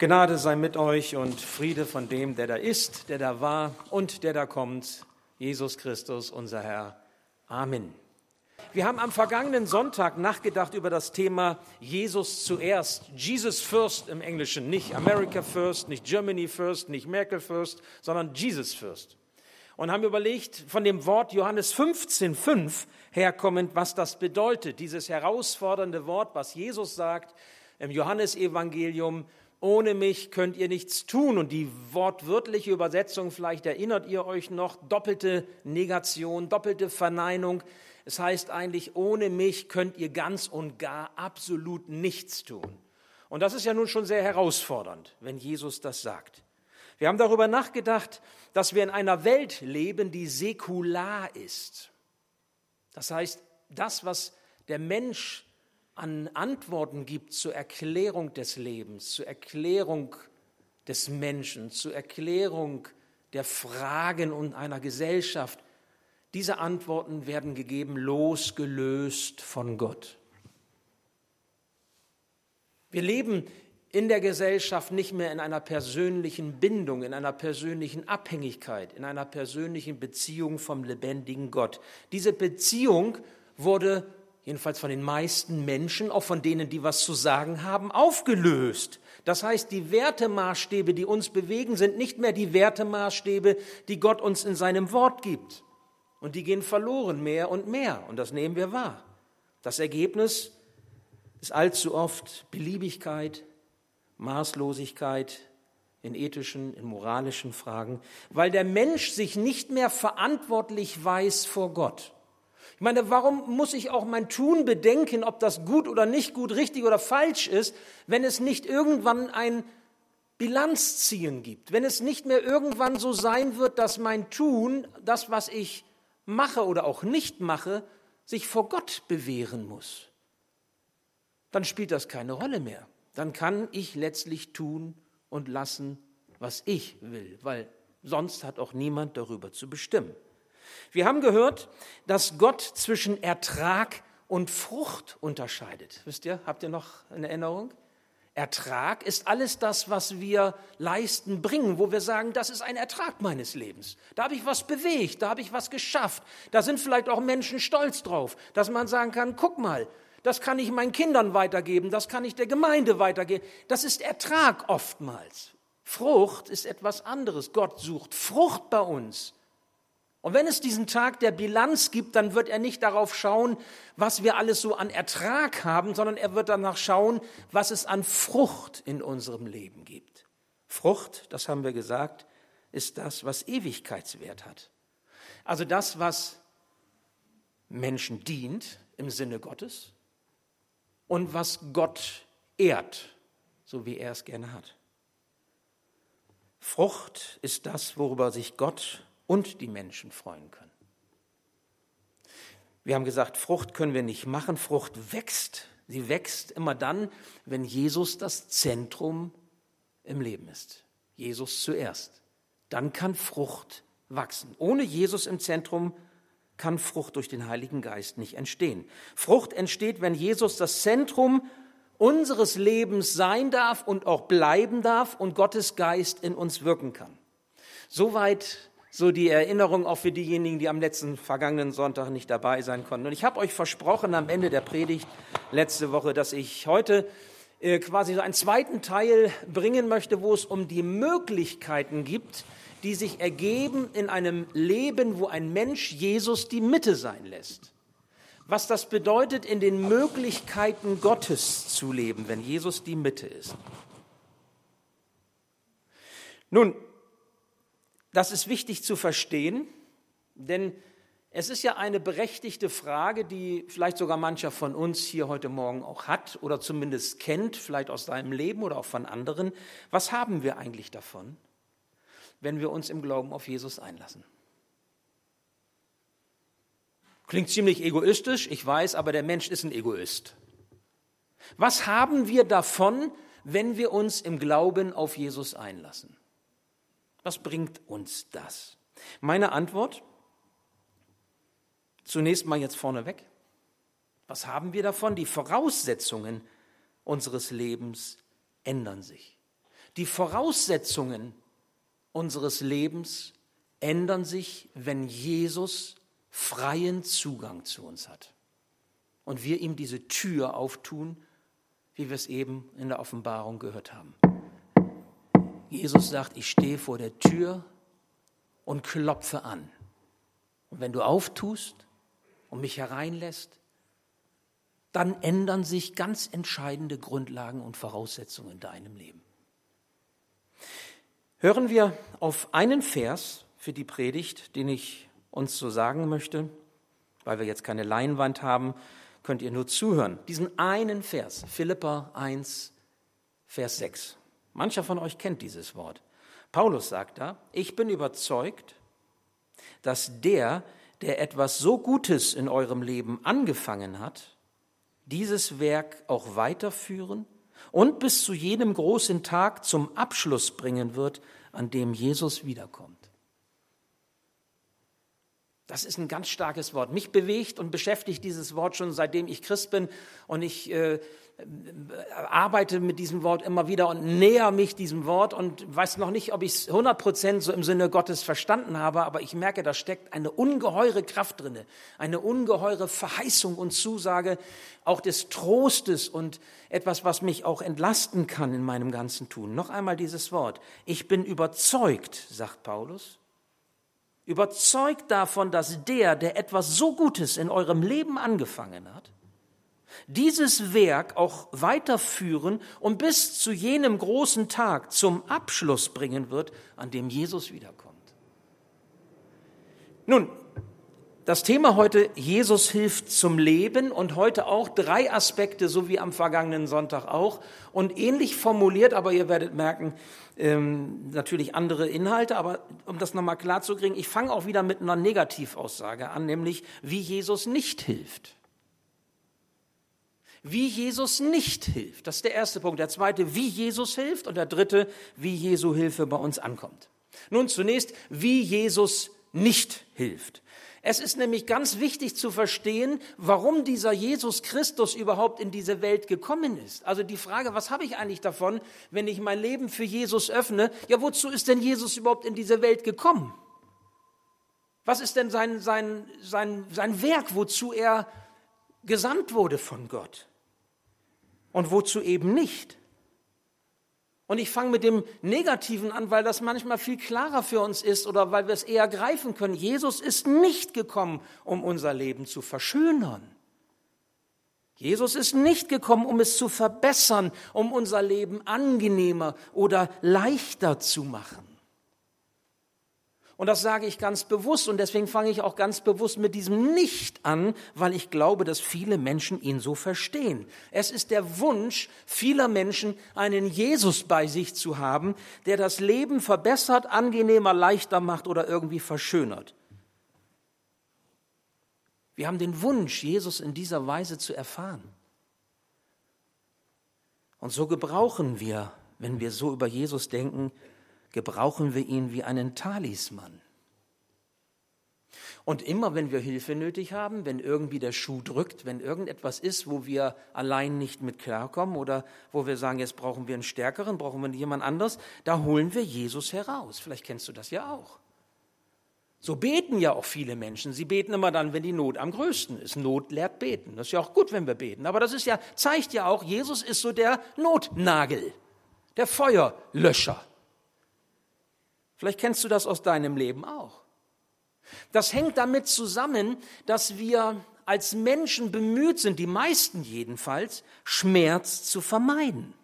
Gnade sei mit euch und Friede von dem, der da ist, der da war und der da kommt, Jesus Christus, unser Herr. Amen. Wir haben am vergangenen Sonntag nachgedacht über das Thema Jesus zuerst. Jesus first im Englischen, nicht America first, nicht Germany first, nicht Merkel first, sondern Jesus first. Und haben überlegt, von dem Wort Johannes 15,5 herkommend, was das bedeutet. Dieses herausfordernde Wort, was Jesus sagt im Johannesevangelium, ohne mich könnt ihr nichts tun. Und die wortwörtliche Übersetzung, vielleicht erinnert ihr euch noch, doppelte Negation, doppelte Verneinung. Es heißt eigentlich, ohne mich könnt ihr ganz und gar absolut nichts tun. Und das ist ja nun schon sehr herausfordernd, wenn Jesus das sagt. Wir haben darüber nachgedacht, dass wir in einer Welt leben, die säkular ist. Das heißt, das, was der Mensch an Antworten gibt zur Erklärung des Lebens, zur Erklärung des Menschen, zur Erklärung der Fragen und einer Gesellschaft. Diese Antworten werden gegeben, losgelöst von Gott. Wir leben in der Gesellschaft nicht mehr in einer persönlichen Bindung, in einer persönlichen Abhängigkeit, in einer persönlichen Beziehung vom lebendigen Gott. Diese Beziehung wurde jedenfalls von den meisten Menschen, auch von denen, die was zu sagen haben, aufgelöst. Das heißt, die Wertemaßstäbe, die uns bewegen, sind nicht mehr die Wertemaßstäbe, die Gott uns in seinem Wort gibt. Und die gehen verloren mehr und mehr. Und das nehmen wir wahr. Das Ergebnis ist allzu oft Beliebigkeit, Maßlosigkeit in ethischen, in moralischen Fragen, weil der Mensch sich nicht mehr verantwortlich weiß vor Gott. Ich meine, warum muss ich auch mein Tun bedenken, ob das gut oder nicht gut, richtig oder falsch ist, wenn es nicht irgendwann ein Bilanzziehen gibt, wenn es nicht mehr irgendwann so sein wird, dass mein Tun, das, was ich mache oder auch nicht mache, sich vor Gott bewähren muss. Dann spielt das keine Rolle mehr. Dann kann ich letztlich tun und lassen, was ich will, weil sonst hat auch niemand darüber zu bestimmen. Wir haben gehört, dass Gott zwischen Ertrag und Frucht unterscheidet. Wisst ihr, habt ihr noch eine Erinnerung? Ertrag ist alles das, was wir leisten, bringen, wo wir sagen, das ist ein Ertrag meines Lebens. Da habe ich was bewegt, da habe ich was geschafft. Da sind vielleicht auch Menschen stolz drauf, dass man sagen kann, guck mal, das kann ich meinen Kindern weitergeben, das kann ich der Gemeinde weitergeben. Das ist Ertrag oftmals. Frucht ist etwas anderes. Gott sucht Frucht bei uns. Und wenn es diesen Tag der Bilanz gibt, dann wird er nicht darauf schauen, was wir alles so an Ertrag haben, sondern er wird danach schauen, was es an Frucht in unserem Leben gibt. Frucht, das haben wir gesagt, ist das, was Ewigkeitswert hat. Also das, was Menschen dient im Sinne Gottes und was Gott ehrt, so wie er es gerne hat. Frucht ist das, worüber sich Gott und die Menschen freuen können. Wir haben gesagt, Frucht können wir nicht machen, Frucht wächst. Sie wächst immer dann, wenn Jesus das Zentrum im Leben ist. Jesus zuerst. Dann kann Frucht wachsen. Ohne Jesus im Zentrum kann Frucht durch den Heiligen Geist nicht entstehen. Frucht entsteht, wenn Jesus das Zentrum unseres Lebens sein darf und auch bleiben darf und Gottes Geist in uns wirken kann. Soweit so die Erinnerung auch für diejenigen, die am letzten vergangenen Sonntag nicht dabei sein konnten. Und ich habe euch versprochen am Ende der Predigt letzte Woche, dass ich heute äh, quasi so einen zweiten Teil bringen möchte, wo es um die Möglichkeiten gibt, die sich ergeben in einem Leben, wo ein Mensch Jesus die Mitte sein lässt. Was das bedeutet, in den Möglichkeiten Gottes zu leben, wenn Jesus die Mitte ist. Nun, das ist wichtig zu verstehen, denn es ist ja eine berechtigte Frage, die vielleicht sogar mancher von uns hier heute Morgen auch hat oder zumindest kennt, vielleicht aus seinem Leben oder auch von anderen. Was haben wir eigentlich davon, wenn wir uns im Glauben auf Jesus einlassen? Klingt ziemlich egoistisch, ich weiß, aber der Mensch ist ein Egoist. Was haben wir davon, wenn wir uns im Glauben auf Jesus einlassen? Was bringt uns das? Meine Antwort, zunächst mal jetzt vorneweg. Was haben wir davon? Die Voraussetzungen unseres Lebens ändern sich. Die Voraussetzungen unseres Lebens ändern sich, wenn Jesus freien Zugang zu uns hat und wir ihm diese Tür auftun, wie wir es eben in der Offenbarung gehört haben. Jesus sagt, ich stehe vor der Tür und klopfe an. Und wenn du auftust und mich hereinlässt, dann ändern sich ganz entscheidende Grundlagen und Voraussetzungen in deinem Leben. Hören wir auf einen Vers für die Predigt, den ich uns so sagen möchte. Weil wir jetzt keine Leinwand haben, könnt ihr nur zuhören. Diesen einen Vers, Philippa 1, Vers 6. Mancher von euch kennt dieses Wort. Paulus sagt da, ich bin überzeugt, dass der, der etwas so Gutes in eurem Leben angefangen hat, dieses Werk auch weiterführen und bis zu jenem großen Tag zum Abschluss bringen wird, an dem Jesus wiederkommt. Das ist ein ganz starkes Wort. Mich bewegt und beschäftigt dieses Wort schon seitdem ich Christ bin und ich äh, arbeite mit diesem Wort immer wieder und näher mich diesem Wort und weiß noch nicht, ob ich es 100 Prozent so im Sinne Gottes verstanden habe, aber ich merke, da steckt eine ungeheure Kraft drinne, eine ungeheure Verheißung und Zusage auch des Trostes und etwas, was mich auch entlasten kann in meinem ganzen Tun. Noch einmal dieses Wort. Ich bin überzeugt, sagt Paulus, überzeugt davon, dass der, der etwas so Gutes in eurem Leben angefangen hat, dieses Werk auch weiterführen und bis zu jenem großen Tag zum Abschluss bringen wird, an dem Jesus wiederkommt. Nun, das Thema heute, Jesus hilft zum Leben und heute auch drei Aspekte, so wie am vergangenen Sonntag auch und ähnlich formuliert, aber ihr werdet merken, ähm, natürlich andere Inhalte, aber um das nochmal klar zu kriegen, ich fange auch wieder mit einer Negativaussage an, nämlich wie Jesus nicht hilft. Wie Jesus nicht hilft. Das ist der erste Punkt. Der zweite, wie Jesus hilft. Und der dritte, wie Jesu Hilfe bei uns ankommt. Nun zunächst, wie Jesus nicht hilft. Es ist nämlich ganz wichtig zu verstehen, warum dieser Jesus Christus überhaupt in diese Welt gekommen ist. Also die Frage, was habe ich eigentlich davon, wenn ich mein Leben für Jesus öffne? Ja, wozu ist denn Jesus überhaupt in diese Welt gekommen? Was ist denn sein, sein, sein, sein Werk, wozu er gesandt wurde von Gott? Und wozu eben nicht? Und ich fange mit dem Negativen an, weil das manchmal viel klarer für uns ist oder weil wir es eher greifen können. Jesus ist nicht gekommen, um unser Leben zu verschönern. Jesus ist nicht gekommen, um es zu verbessern, um unser Leben angenehmer oder leichter zu machen. Und das sage ich ganz bewusst und deswegen fange ich auch ganz bewusst mit diesem Nicht an, weil ich glaube, dass viele Menschen ihn so verstehen. Es ist der Wunsch vieler Menschen, einen Jesus bei sich zu haben, der das Leben verbessert, angenehmer, leichter macht oder irgendwie verschönert. Wir haben den Wunsch, Jesus in dieser Weise zu erfahren. Und so gebrauchen wir, wenn wir so über Jesus denken, gebrauchen wir ihn wie einen Talisman. Und immer wenn wir Hilfe nötig haben, wenn irgendwie der Schuh drückt, wenn irgendetwas ist, wo wir allein nicht mit klarkommen oder wo wir sagen, jetzt brauchen wir einen Stärkeren, brauchen wir jemand anderes, da holen wir Jesus heraus. Vielleicht kennst du das ja auch. So beten ja auch viele Menschen. Sie beten immer dann, wenn die Not am größten ist. Not lehrt beten. Das ist ja auch gut, wenn wir beten. Aber das ist ja, zeigt ja auch, Jesus ist so der Notnagel, der Feuerlöscher. Vielleicht kennst du das aus deinem Leben auch. Das hängt damit zusammen, dass wir als Menschen bemüht sind, die meisten jedenfalls, Schmerz zu vermeiden.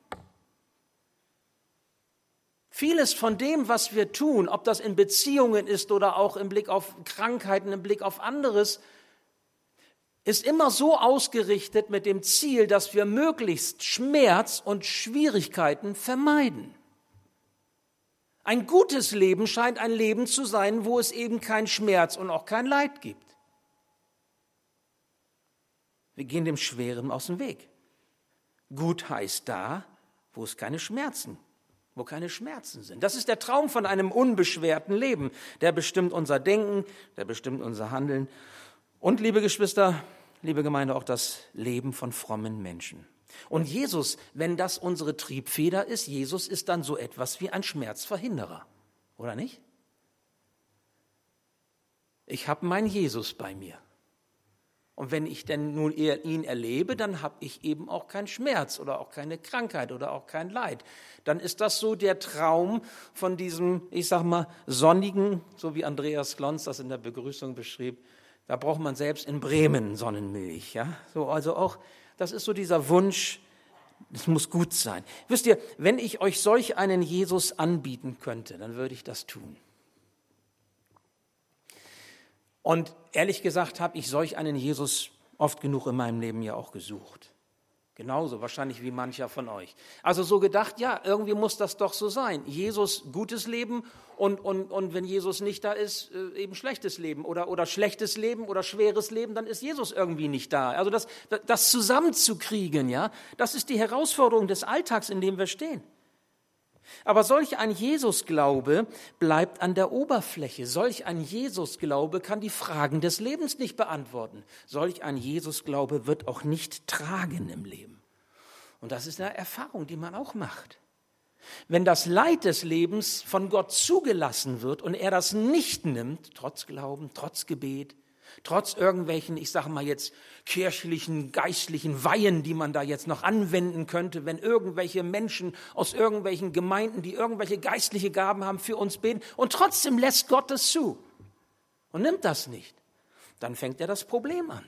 Vieles von dem, was wir tun, ob das in Beziehungen ist oder auch im Blick auf Krankheiten, im Blick auf anderes, ist immer so ausgerichtet mit dem Ziel, dass wir möglichst Schmerz und Schwierigkeiten vermeiden. Ein gutes Leben scheint ein Leben zu sein, wo es eben keinen Schmerz und auch kein Leid gibt. Wir gehen dem Schweren aus dem Weg. Gut heißt da, wo es keine Schmerzen, wo keine Schmerzen sind. Das ist der Traum von einem unbeschwerten Leben. Der bestimmt unser Denken, der bestimmt unser Handeln. Und, liebe Geschwister, liebe Gemeinde, auch das Leben von frommen Menschen. Und Jesus, wenn das unsere Triebfeder ist, Jesus ist dann so etwas wie ein Schmerzverhinderer, oder nicht? Ich habe meinen Jesus bei mir. Und wenn ich denn nun ihn erlebe, dann habe ich eben auch keinen Schmerz oder auch keine Krankheit oder auch kein Leid. Dann ist das so der Traum von diesem, ich sag mal, sonnigen, so wie Andreas Glons das in der Begrüßung beschrieb. Da braucht man selbst in Bremen Sonnenmilch, ja. So, also auch, das ist so dieser Wunsch, es muss gut sein. Wisst ihr, wenn ich euch solch einen Jesus anbieten könnte, dann würde ich das tun. Und ehrlich gesagt habe ich solch einen Jesus oft genug in meinem Leben ja auch gesucht. Genauso wahrscheinlich wie mancher von euch. Also so gedacht, ja, irgendwie muss das doch so sein. Jesus gutes Leben und, und, und wenn Jesus nicht da ist, äh, eben schlechtes Leben oder, oder schlechtes Leben oder schweres Leben, dann ist Jesus irgendwie nicht da. Also das, das zusammenzukriegen, ja, das ist die Herausforderung des Alltags, in dem wir stehen. Aber solch ein Jesusglaube bleibt an der Oberfläche. Solch ein Jesusglaube kann die Fragen des Lebens nicht beantworten. Solch ein Jesusglaube wird auch nicht tragen im Leben. Und das ist eine Erfahrung, die man auch macht. Wenn das Leid des Lebens von Gott zugelassen wird und er das nicht nimmt, trotz Glauben, trotz Gebet, trotz irgendwelchen, ich sage mal jetzt, kirchlichen, geistlichen Weihen, die man da jetzt noch anwenden könnte, wenn irgendwelche Menschen aus irgendwelchen Gemeinden, die irgendwelche geistliche Gaben haben, für uns beten und trotzdem lässt Gott es zu und nimmt das nicht, dann fängt er das Problem an.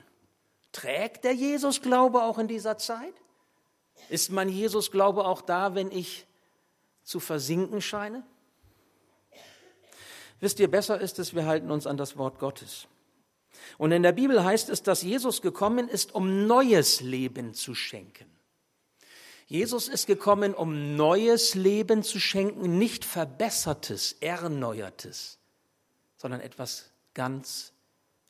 Trägt der Jesus-Glaube auch in dieser Zeit? Ist mein Jesus-Glaube auch da, wenn ich zu versinken scheine? Wisst ihr, besser ist es, wir halten uns an das Wort Gottes. Und in der Bibel heißt es, dass Jesus gekommen ist, um neues Leben zu schenken. Jesus ist gekommen, um neues Leben zu schenken, nicht verbessertes, erneuertes, sondern etwas ganz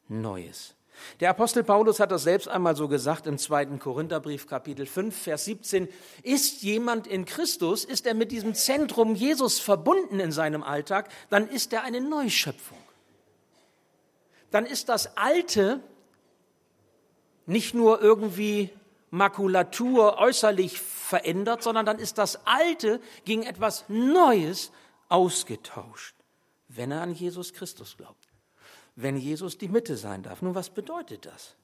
Neues. Der Apostel Paulus hat das selbst einmal so gesagt im zweiten Korintherbrief Kapitel 5 Vers 17. Ist jemand in Christus, ist er mit diesem Zentrum Jesus verbunden in seinem Alltag, dann ist er eine Neuschöpfung dann ist das Alte nicht nur irgendwie Makulatur äußerlich verändert, sondern dann ist das Alte gegen etwas Neues ausgetauscht, wenn er an Jesus Christus glaubt. Wenn Jesus die Mitte sein darf. Nun, was bedeutet das?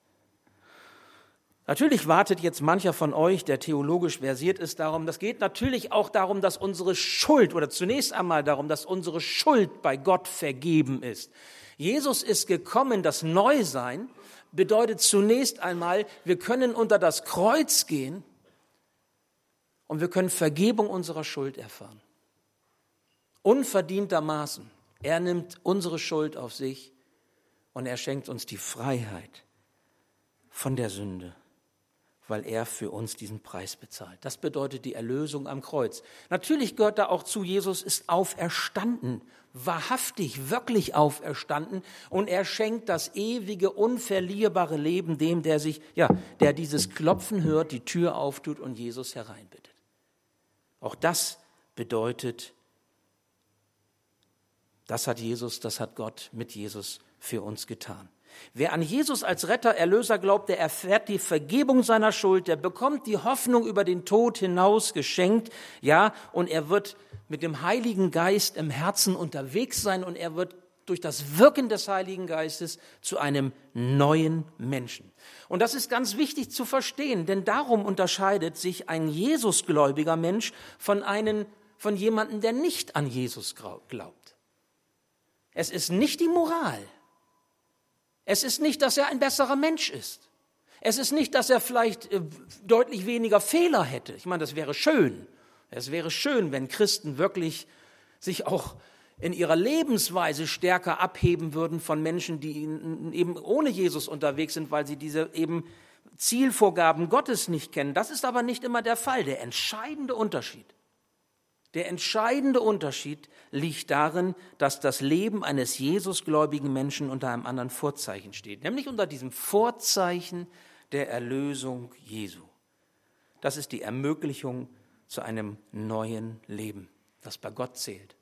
Natürlich wartet jetzt mancher von euch, der theologisch versiert ist, darum, das geht natürlich auch darum, dass unsere Schuld oder zunächst einmal darum, dass unsere Schuld bei Gott vergeben ist. Jesus ist gekommen, das Neusein bedeutet zunächst einmal, wir können unter das Kreuz gehen und wir können Vergebung unserer Schuld erfahren. Unverdientermaßen. Er nimmt unsere Schuld auf sich und er schenkt uns die Freiheit von der Sünde weil er für uns diesen Preis bezahlt. Das bedeutet die Erlösung am Kreuz. Natürlich gehört da auch zu, Jesus ist auferstanden, wahrhaftig, wirklich auferstanden und er schenkt das ewige, unverlierbare Leben dem, der sich, ja, der dieses Klopfen hört, die Tür auftut und Jesus hereinbittet. Auch das bedeutet, das hat Jesus, das hat Gott mit Jesus für uns getan. Wer an Jesus als Retter, Erlöser glaubt, der erfährt die Vergebung seiner Schuld, der bekommt die Hoffnung über den Tod hinaus geschenkt, ja, und er wird mit dem Heiligen Geist im Herzen unterwegs sein und er wird durch das Wirken des Heiligen Geistes zu einem neuen Menschen. Und das ist ganz wichtig zu verstehen, denn darum unterscheidet sich ein Jesusgläubiger Mensch von einem, von jemandem, der nicht an Jesus glaubt. Es ist nicht die Moral, es ist nicht, dass er ein besserer Mensch ist. Es ist nicht, dass er vielleicht äh, deutlich weniger Fehler hätte. Ich meine, das wäre schön. Es wäre schön, wenn Christen wirklich sich auch in ihrer Lebensweise stärker abheben würden von Menschen, die eben ohne Jesus unterwegs sind, weil sie diese eben Zielvorgaben Gottes nicht kennen. Das ist aber nicht immer der Fall. Der entscheidende Unterschied der entscheidende Unterschied liegt darin, dass das Leben eines Jesusgläubigen Menschen unter einem anderen Vorzeichen steht, nämlich unter diesem Vorzeichen der Erlösung Jesu. Das ist die Ermöglichung zu einem neuen Leben, das bei Gott zählt.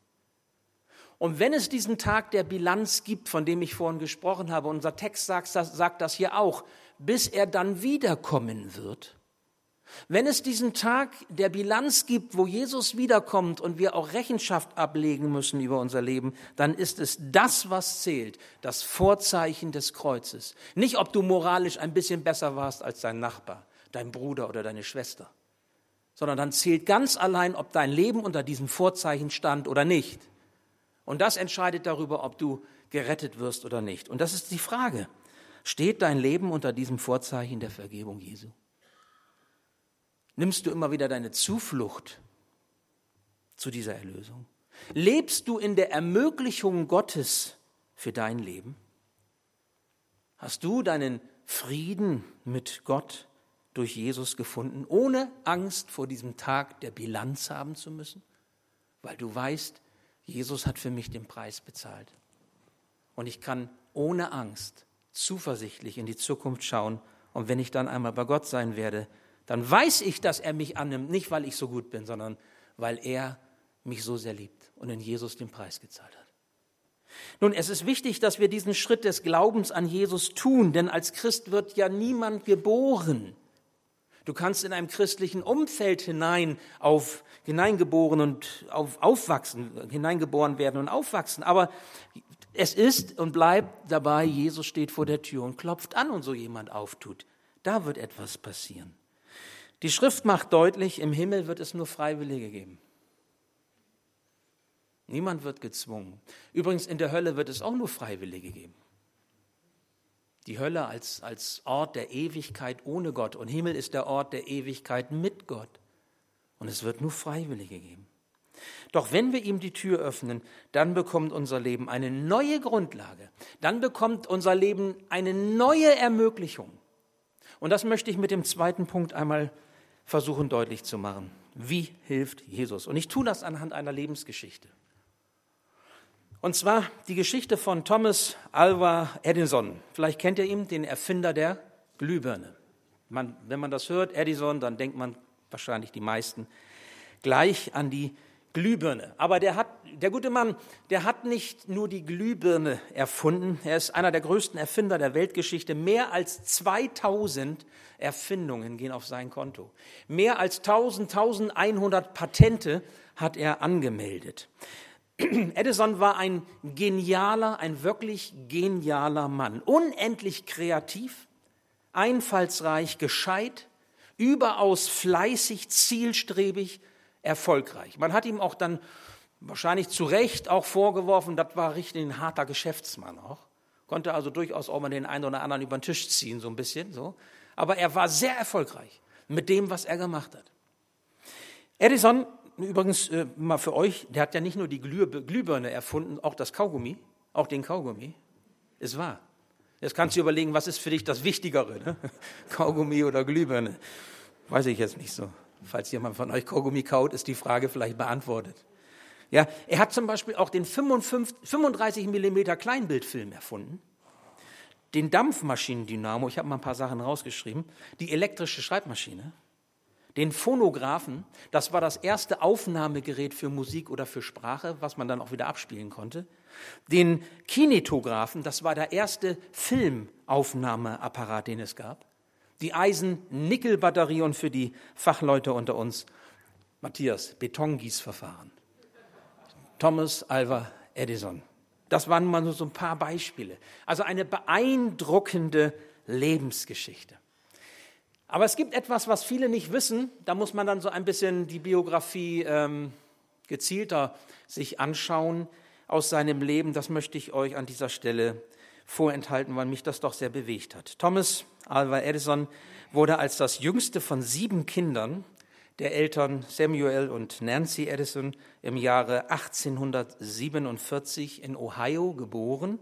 Und wenn es diesen Tag der Bilanz gibt, von dem ich vorhin gesprochen habe, unser Text sagt das, sagt das hier auch, bis er dann wiederkommen wird, Wenn es diesen Tag der Bilanz gibt, wo Jesus wiederkommt und wir auch Rechenschaft ablegen müssen über unser Leben, dann ist es das, was zählt, das Vorzeichen des Kreuzes. Nicht, ob du moralisch ein bisschen besser warst als dein Nachbar, dein Bruder oder deine Schwester, sondern dann zählt ganz allein, ob dein Leben unter diesem Vorzeichen stand oder nicht. Und das entscheidet darüber, ob du gerettet wirst oder nicht. Und das ist die Frage. Steht dein Leben unter diesem Vorzeichen der Vergebung Jesu? Nimmst du immer wieder deine Zuflucht zu dieser Erlösung? Lebst du in der Ermöglichung Gottes für dein Leben? Hast du deinen Frieden mit Gott durch Jesus gefunden, ohne Angst vor diesem Tag der Bilanz haben zu müssen? Weil du weißt, Jesus hat für mich den Preis bezahlt. Und ich kann ohne Angst zuversichtlich in die Zukunft schauen. Und wenn ich dann einmal bei Gott sein werde, dann weiß ich, dass er mich annimmt, nicht weil ich so gut bin, sondern weil er mich so sehr liebt und in Jesus den Preis gezahlt hat. Nun, es ist wichtig, dass wir diesen Schritt des Glaubens an Jesus tun, denn als Christ wird ja niemand geboren. Du kannst in einem christlichen Umfeld hinein auf hineingeboren und auf, aufwachsen, hineingeboren werden und aufwachsen. Aber es ist und bleibt dabei, Jesus steht vor der Tür und klopft an und so jemand auftut. Da wird etwas passieren. Die Schrift macht deutlich, im Himmel wird es nur Freiwillige geben. Niemand wird gezwungen. Übrigens, in der Hölle wird es auch nur Freiwillige geben. Die Hölle als, als Ort der Ewigkeit ohne Gott und Himmel ist der Ort der Ewigkeit mit Gott. Und es wird nur Freiwillige geben. Doch wenn wir ihm die Tür öffnen, dann bekommt unser Leben eine neue Grundlage. Dann bekommt unser Leben eine neue Ermöglichung. Und das möchte ich mit dem zweiten Punkt einmal versuchen deutlich zu machen. Wie hilft Jesus? Und ich tue das anhand einer Lebensgeschichte. Und zwar die Geschichte von Thomas Alva Edison. Vielleicht kennt ihr ihn, den Erfinder der Glühbirne. Man, wenn man das hört, Edison, dann denkt man wahrscheinlich die meisten gleich an die Glühbirne. Aber der, hat, der gute Mann, der hat nicht nur die Glühbirne erfunden, er ist einer der größten Erfinder der Weltgeschichte. Mehr als 2000 Erfindungen gehen auf sein Konto. Mehr als 1000, 1100 Patente hat er angemeldet. Edison war ein genialer, ein wirklich genialer Mann. Unendlich kreativ, einfallsreich, gescheit, überaus fleißig, zielstrebig, erfolgreich. Man hat ihm auch dann wahrscheinlich zu Recht auch vorgeworfen, das war richtig ein harter Geschäftsmann auch. Konnte also durchaus auch mal den einen oder anderen über den Tisch ziehen, so ein bisschen so. Aber er war sehr erfolgreich mit dem, was er gemacht hat. Edison, übrigens äh, mal für euch, der hat ja nicht nur die Glüh Glühbirne erfunden, auch das Kaugummi, auch den Kaugummi. Ist wahr. Jetzt kannst du überlegen, was ist für dich das Wichtigere, ne? Kaugummi oder Glühbirne? Weiß ich jetzt nicht so. Falls jemand von euch Kaugummi kaut, ist die Frage vielleicht beantwortet. Ja, er hat zum Beispiel auch den 55, 35 mm Kleinbildfilm erfunden, den Dampfmaschinendynamo, ich habe mal ein paar Sachen rausgeschrieben, die elektrische Schreibmaschine, den Phonographen, das war das erste Aufnahmegerät für Musik oder für Sprache, was man dann auch wieder abspielen konnte, den Kinetographen, das war der erste Filmaufnahmeapparat, den es gab, die Eisen-Nickel-Batterie und für die Fachleute unter uns, Matthias, Betongießverfahren. Thomas Alva Edison. Das waren mal nur so ein paar Beispiele. Also eine beeindruckende Lebensgeschichte. Aber es gibt etwas, was viele nicht wissen. Da muss man dann so ein bisschen die Biografie ähm, gezielter sich anschauen aus seinem Leben. Das möchte ich euch an dieser Stelle vorenthalten, weil mich das doch sehr bewegt hat. Thomas Alva Edison wurde als das jüngste von sieben Kindern der Eltern Samuel und Nancy Edison im Jahre 1847 in Ohio geboren.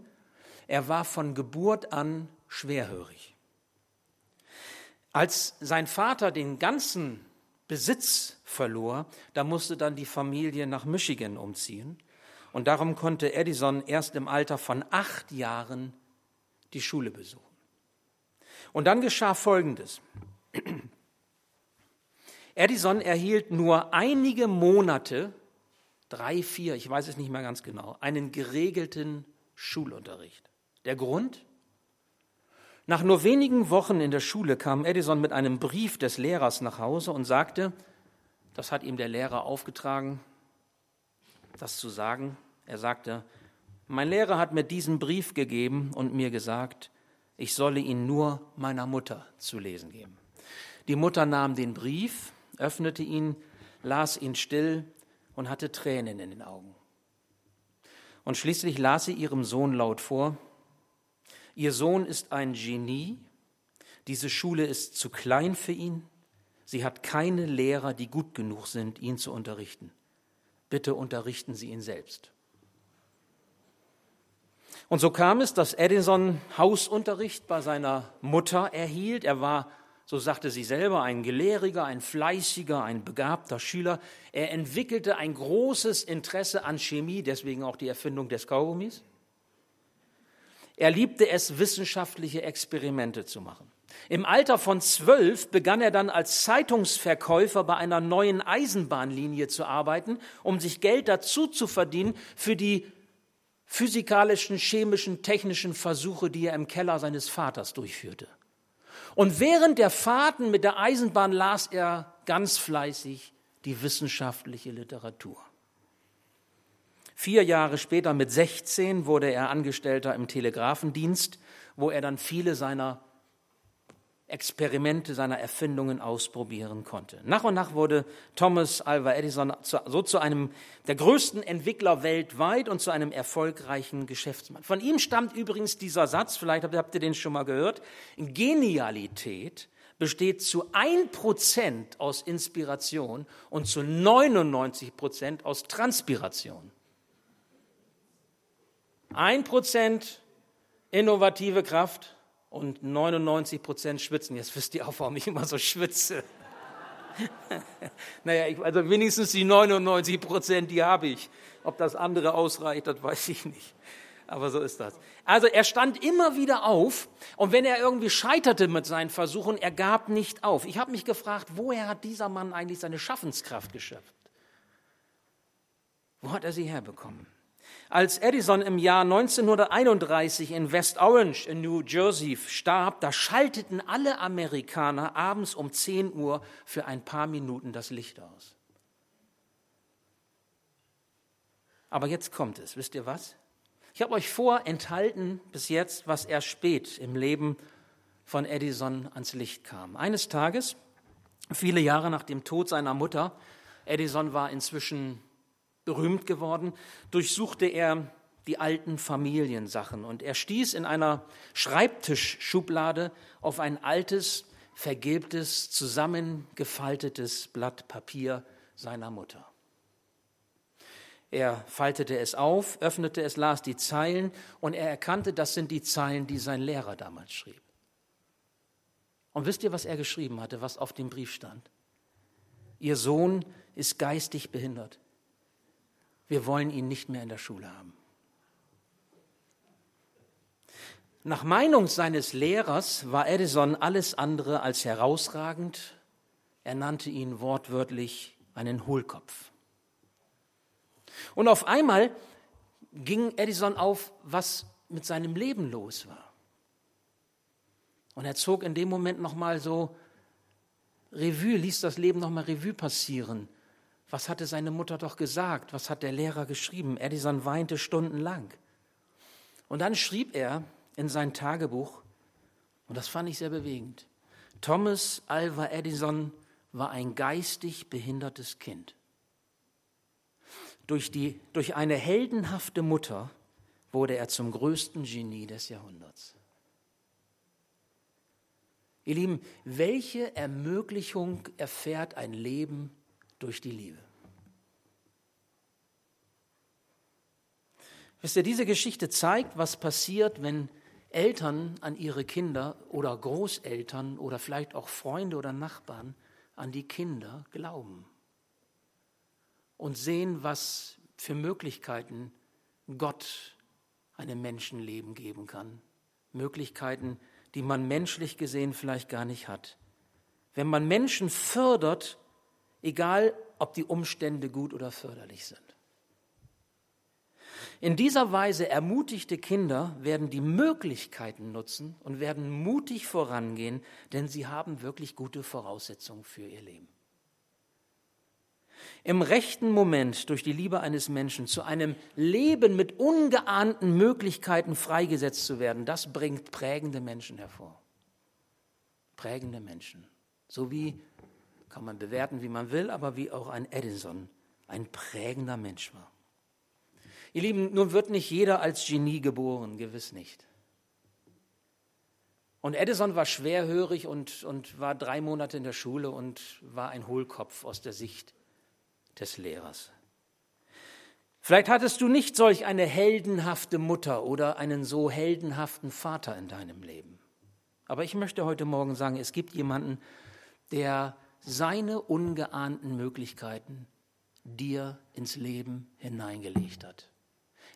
Er war von Geburt an schwerhörig. Als sein Vater den ganzen Besitz verlor, da musste dann die Familie nach Michigan umziehen. Und darum konnte Edison erst im Alter von acht Jahren die Schule besuchen. Und dann geschah Folgendes. Edison erhielt nur einige Monate, drei, vier, ich weiß es nicht mehr ganz genau, einen geregelten Schulunterricht. Der Grund? Nach nur wenigen Wochen in der Schule kam Edison mit einem Brief des Lehrers nach Hause und sagte, das hat ihm der Lehrer aufgetragen, das zu sagen. Er sagte, mein Lehrer hat mir diesen Brief gegeben und mir gesagt, ich solle ihn nur meiner Mutter zu lesen geben. Die Mutter nahm den Brief, öffnete ihn, las ihn still und hatte Tränen in den Augen. Und schließlich las sie ihrem Sohn laut vor, Ihr Sohn ist ein Genie, diese Schule ist zu klein für ihn, sie hat keine Lehrer, die gut genug sind, ihn zu unterrichten. Bitte unterrichten Sie ihn selbst. Und so kam es, dass Edison Hausunterricht bei seiner Mutter erhielt. Er war, so sagte sie selber, ein gelehriger, ein fleißiger, ein begabter Schüler. Er entwickelte ein großes Interesse an Chemie, deswegen auch die Erfindung des Kaugummis. Er liebte es, wissenschaftliche Experimente zu machen. Im Alter von zwölf begann er dann als Zeitungsverkäufer bei einer neuen Eisenbahnlinie zu arbeiten, um sich Geld dazu zu verdienen für die physikalischen, chemischen, technischen Versuche, die er im Keller seines Vaters durchführte. Und während der Fahrten mit der Eisenbahn las er ganz fleißig die wissenschaftliche Literatur. Vier Jahre später, mit 16, wurde er Angestellter im Telegrafendienst, wo er dann viele seiner Experimente, seiner Erfindungen ausprobieren konnte. Nach und nach wurde Thomas Alva Edison so zu einem der größten Entwickler weltweit und zu einem erfolgreichen Geschäftsmann. Von ihm stammt übrigens dieser Satz, vielleicht habt ihr den schon mal gehört, Genialität besteht zu ein Prozent aus Inspiration und zu 99 Prozent aus Transpiration. Ein Prozent innovative Kraft und 99 Prozent schwitzen. Jetzt wisst ihr auch, warum ich immer so schwitze. naja, ich, also wenigstens die 99 Prozent, die habe ich. Ob das andere ausreicht, das weiß ich nicht. Aber so ist das. Also er stand immer wieder auf und wenn er irgendwie scheiterte mit seinen Versuchen, er gab nicht auf. Ich habe mich gefragt, woher hat dieser Mann eigentlich seine Schaffenskraft geschöpft? Wo hat er sie herbekommen? Als Edison im Jahr 1931 in West Orange in New Jersey starb, da schalteten alle Amerikaner abends um 10 Uhr für ein paar Minuten das Licht aus. Aber jetzt kommt es, wisst ihr was? Ich habe euch vorenthalten bis jetzt, was erst spät im Leben von Edison ans Licht kam. Eines Tages, viele Jahre nach dem Tod seiner Mutter, Edison war inzwischen berühmt geworden, durchsuchte er die alten Familiensachen und er stieß in einer Schreibtischschublade auf ein altes, vergilbtes, zusammengefaltetes Blatt Papier seiner Mutter. Er faltete es auf, öffnete es, las die Zeilen und er erkannte, das sind die Zeilen, die sein Lehrer damals schrieb. Und wisst ihr, was er geschrieben hatte, was auf dem Brief stand? Ihr Sohn ist geistig behindert wir wollen ihn nicht mehr in der Schule haben. Nach Meinung seines Lehrers war Edison alles andere als herausragend. Er nannte ihn wortwörtlich einen Hohlkopf. Und auf einmal ging Edison auf, was mit seinem Leben los war. Und er zog in dem Moment nochmal so Revue, ließ das Leben nochmal Revue passieren. Was hatte seine Mutter doch gesagt? Was hat der Lehrer geschrieben? Edison weinte stundenlang. Und dann schrieb er in sein Tagebuch, und das fand ich sehr bewegend, Thomas Alva Edison war ein geistig behindertes Kind. Durch, die, durch eine heldenhafte Mutter wurde er zum größten Genie des Jahrhunderts. Ihr Lieben, welche Ermöglichung erfährt ein Leben durch die Liebe. Wisst ihr, diese Geschichte zeigt, was passiert, wenn Eltern an ihre Kinder oder Großeltern oder vielleicht auch Freunde oder Nachbarn an die Kinder glauben und sehen, was für Möglichkeiten Gott einem Menschenleben geben kann. Möglichkeiten, die man menschlich gesehen vielleicht gar nicht hat. Wenn man Menschen fördert, egal ob die Umstände gut oder förderlich sind. In dieser Weise ermutigte Kinder werden die Möglichkeiten nutzen und werden mutig vorangehen, denn sie haben wirklich gute Voraussetzungen für ihr Leben. Im rechten Moment durch die Liebe eines Menschen zu einem Leben mit ungeahnten Möglichkeiten freigesetzt zu werden, das bringt prägende Menschen hervor. Prägende Menschen. So wie, kann man bewerten, wie man will, aber wie auch ein Edison ein prägender Mensch war. Ihr Lieben, nun wird nicht jeder als Genie geboren, gewiss nicht. Und Edison war schwerhörig und, und war drei Monate in der Schule und war ein Hohlkopf aus der Sicht des Lehrers. Vielleicht hattest du nicht solch eine heldenhafte Mutter oder einen so heldenhaften Vater in deinem Leben. Aber ich möchte heute Morgen sagen, es gibt jemanden, der seine ungeahnten Möglichkeiten dir ins Leben hineingelegt hat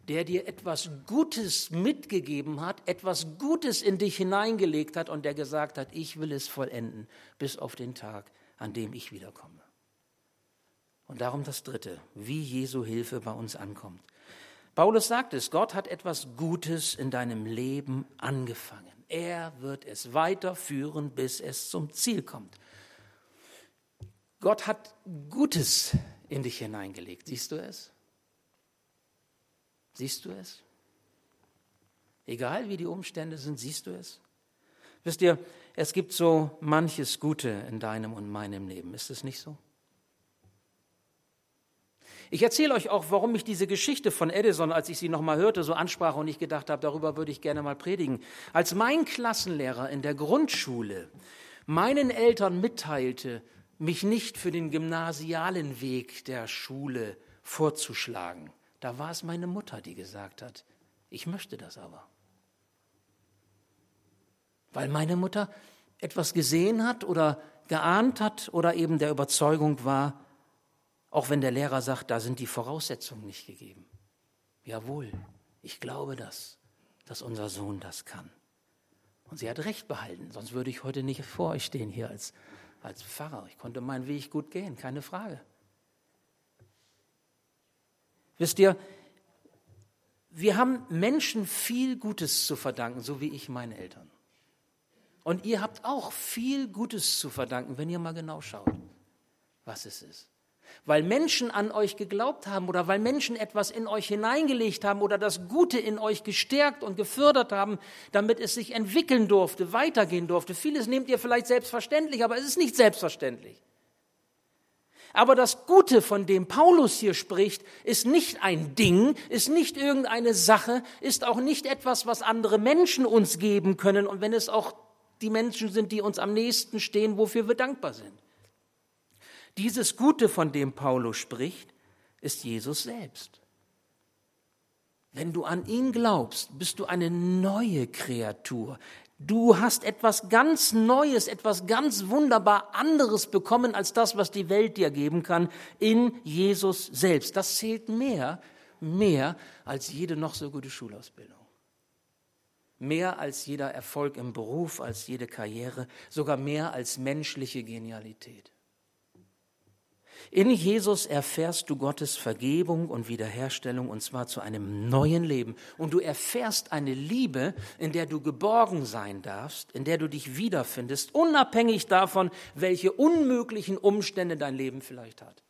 der dir etwas Gutes mitgegeben hat, etwas Gutes in dich hineingelegt hat und der gesagt hat, ich will es vollenden bis auf den Tag, an dem ich wiederkomme. Und darum das Dritte, wie Jesu Hilfe bei uns ankommt. Paulus sagt es, Gott hat etwas Gutes in deinem Leben angefangen. Er wird es weiterführen, bis es zum Ziel kommt. Gott hat Gutes in dich hineingelegt. Siehst du es? Siehst du es? Egal wie die Umstände sind, siehst du es? Wisst ihr, es gibt so manches Gute in deinem und meinem Leben. Ist es nicht so? Ich erzähle euch auch, warum mich diese Geschichte von Edison, als ich sie nochmal hörte, so ansprach und ich gedacht habe, darüber würde ich gerne mal predigen. Als mein Klassenlehrer in der Grundschule meinen Eltern mitteilte, mich nicht für den gymnasialen Weg der Schule vorzuschlagen, da war es meine Mutter, die gesagt hat, ich möchte das aber. Weil meine Mutter etwas gesehen hat oder geahnt hat oder eben der Überzeugung war, auch wenn der Lehrer sagt, da sind die Voraussetzungen nicht gegeben. Jawohl, ich glaube das, dass unser Sohn das kann. Und sie hat recht behalten, sonst würde ich heute nicht vor euch stehen hier als, als Pfarrer. Ich konnte meinen Weg gut gehen, keine Frage. Wisst ihr, wir haben Menschen viel Gutes zu verdanken, so wie ich meine Eltern. Und ihr habt auch viel Gutes zu verdanken, wenn ihr mal genau schaut, was es ist. Weil Menschen an euch geglaubt haben oder weil Menschen etwas in euch hineingelegt haben oder das Gute in euch gestärkt und gefördert haben, damit es sich entwickeln durfte, weitergehen durfte. Vieles nehmt ihr vielleicht selbstverständlich, aber es ist nicht selbstverständlich. Aber das Gute, von dem Paulus hier spricht, ist nicht ein Ding, ist nicht irgendeine Sache, ist auch nicht etwas, was andere Menschen uns geben können. Und wenn es auch die Menschen sind, die uns am nächsten stehen, wofür wir dankbar sind. Dieses Gute, von dem Paulus spricht, ist Jesus selbst. Wenn du an ihn glaubst, bist du eine neue Kreatur. Du hast etwas ganz Neues, etwas ganz wunderbar anderes bekommen als das, was die Welt dir geben kann, in Jesus selbst. Das zählt mehr, mehr als jede noch so gute Schulausbildung. Mehr als jeder Erfolg im Beruf, als jede Karriere, sogar mehr als menschliche Genialität. In Jesus erfährst du Gottes Vergebung und Wiederherstellung und zwar zu einem neuen Leben. Und du erfährst eine Liebe, in der du geborgen sein darfst, in der du dich wiederfindest, unabhängig davon, welche unmöglichen Umstände dein Leben vielleicht hat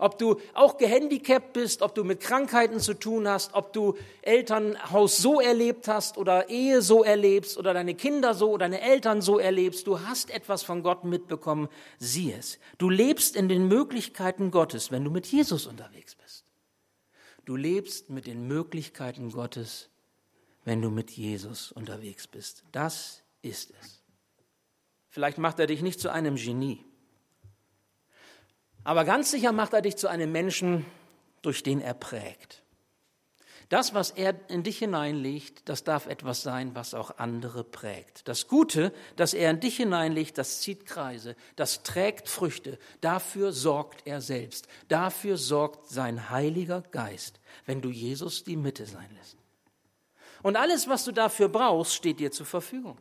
ob du auch gehandicapt bist, ob du mit Krankheiten zu tun hast, ob du Elternhaus so erlebt hast oder Ehe so erlebst oder deine Kinder so oder deine Eltern so erlebst, du hast etwas von Gott mitbekommen, sieh es. Du lebst in den Möglichkeiten Gottes, wenn du mit Jesus unterwegs bist. Du lebst mit den Möglichkeiten Gottes, wenn du mit Jesus unterwegs bist. Das ist es. Vielleicht macht er dich nicht zu einem Genie. Aber ganz sicher macht er dich zu einem Menschen, durch den er prägt. Das, was er in dich hineinlegt, das darf etwas sein, was auch andere prägt. Das Gute, das er in dich hineinlegt, das zieht Kreise, das trägt Früchte. Dafür sorgt er selbst. Dafür sorgt sein Heiliger Geist, wenn du Jesus die Mitte sein lässt. Und alles, was du dafür brauchst, steht dir zur Verfügung.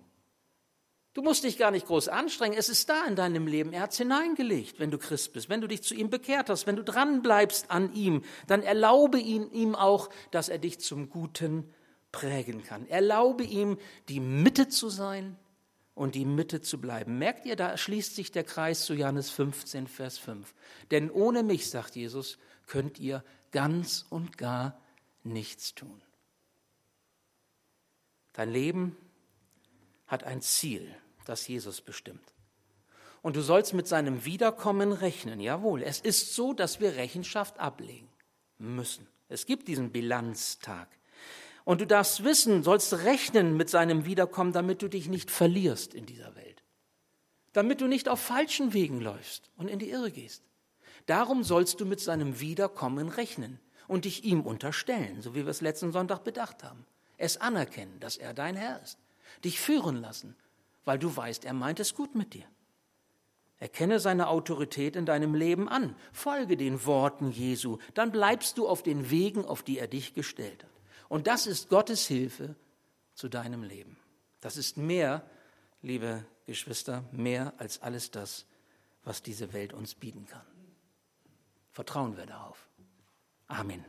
Du musst dich gar nicht groß anstrengen. Es ist da in deinem Leben. Er hat es hineingelegt, wenn du Christ bist. Wenn du dich zu ihm bekehrt hast, wenn du dran bleibst an ihm, dann erlaube ihn, ihm auch, dass er dich zum Guten prägen kann. Erlaube ihm, die Mitte zu sein und die Mitte zu bleiben. Merkt ihr, da schließt sich der Kreis zu Johannes 15, Vers 5. Denn ohne mich, sagt Jesus, könnt ihr ganz und gar nichts tun. Dein Leben hat ein Ziel, das Jesus bestimmt. Und du sollst mit seinem Wiederkommen rechnen. Jawohl, es ist so, dass wir Rechenschaft ablegen müssen. Es gibt diesen Bilanztag. Und du darfst wissen, sollst rechnen mit seinem Wiederkommen, damit du dich nicht verlierst in dieser Welt. Damit du nicht auf falschen Wegen läufst und in die Irre gehst. Darum sollst du mit seinem Wiederkommen rechnen und dich ihm unterstellen, so wie wir es letzten Sonntag bedacht haben. Es anerkennen, dass er dein Herr ist. Dich führen lassen, weil du weißt, er meint es gut mit dir. Erkenne seine Autorität in deinem Leben an. Folge den Worten Jesu. Dann bleibst du auf den Wegen, auf die er dich gestellt hat. Und das ist Gottes Hilfe zu deinem Leben. Das ist mehr, liebe Geschwister, mehr als alles das, was diese Welt uns bieten kann. Vertrauen wir darauf. Amen.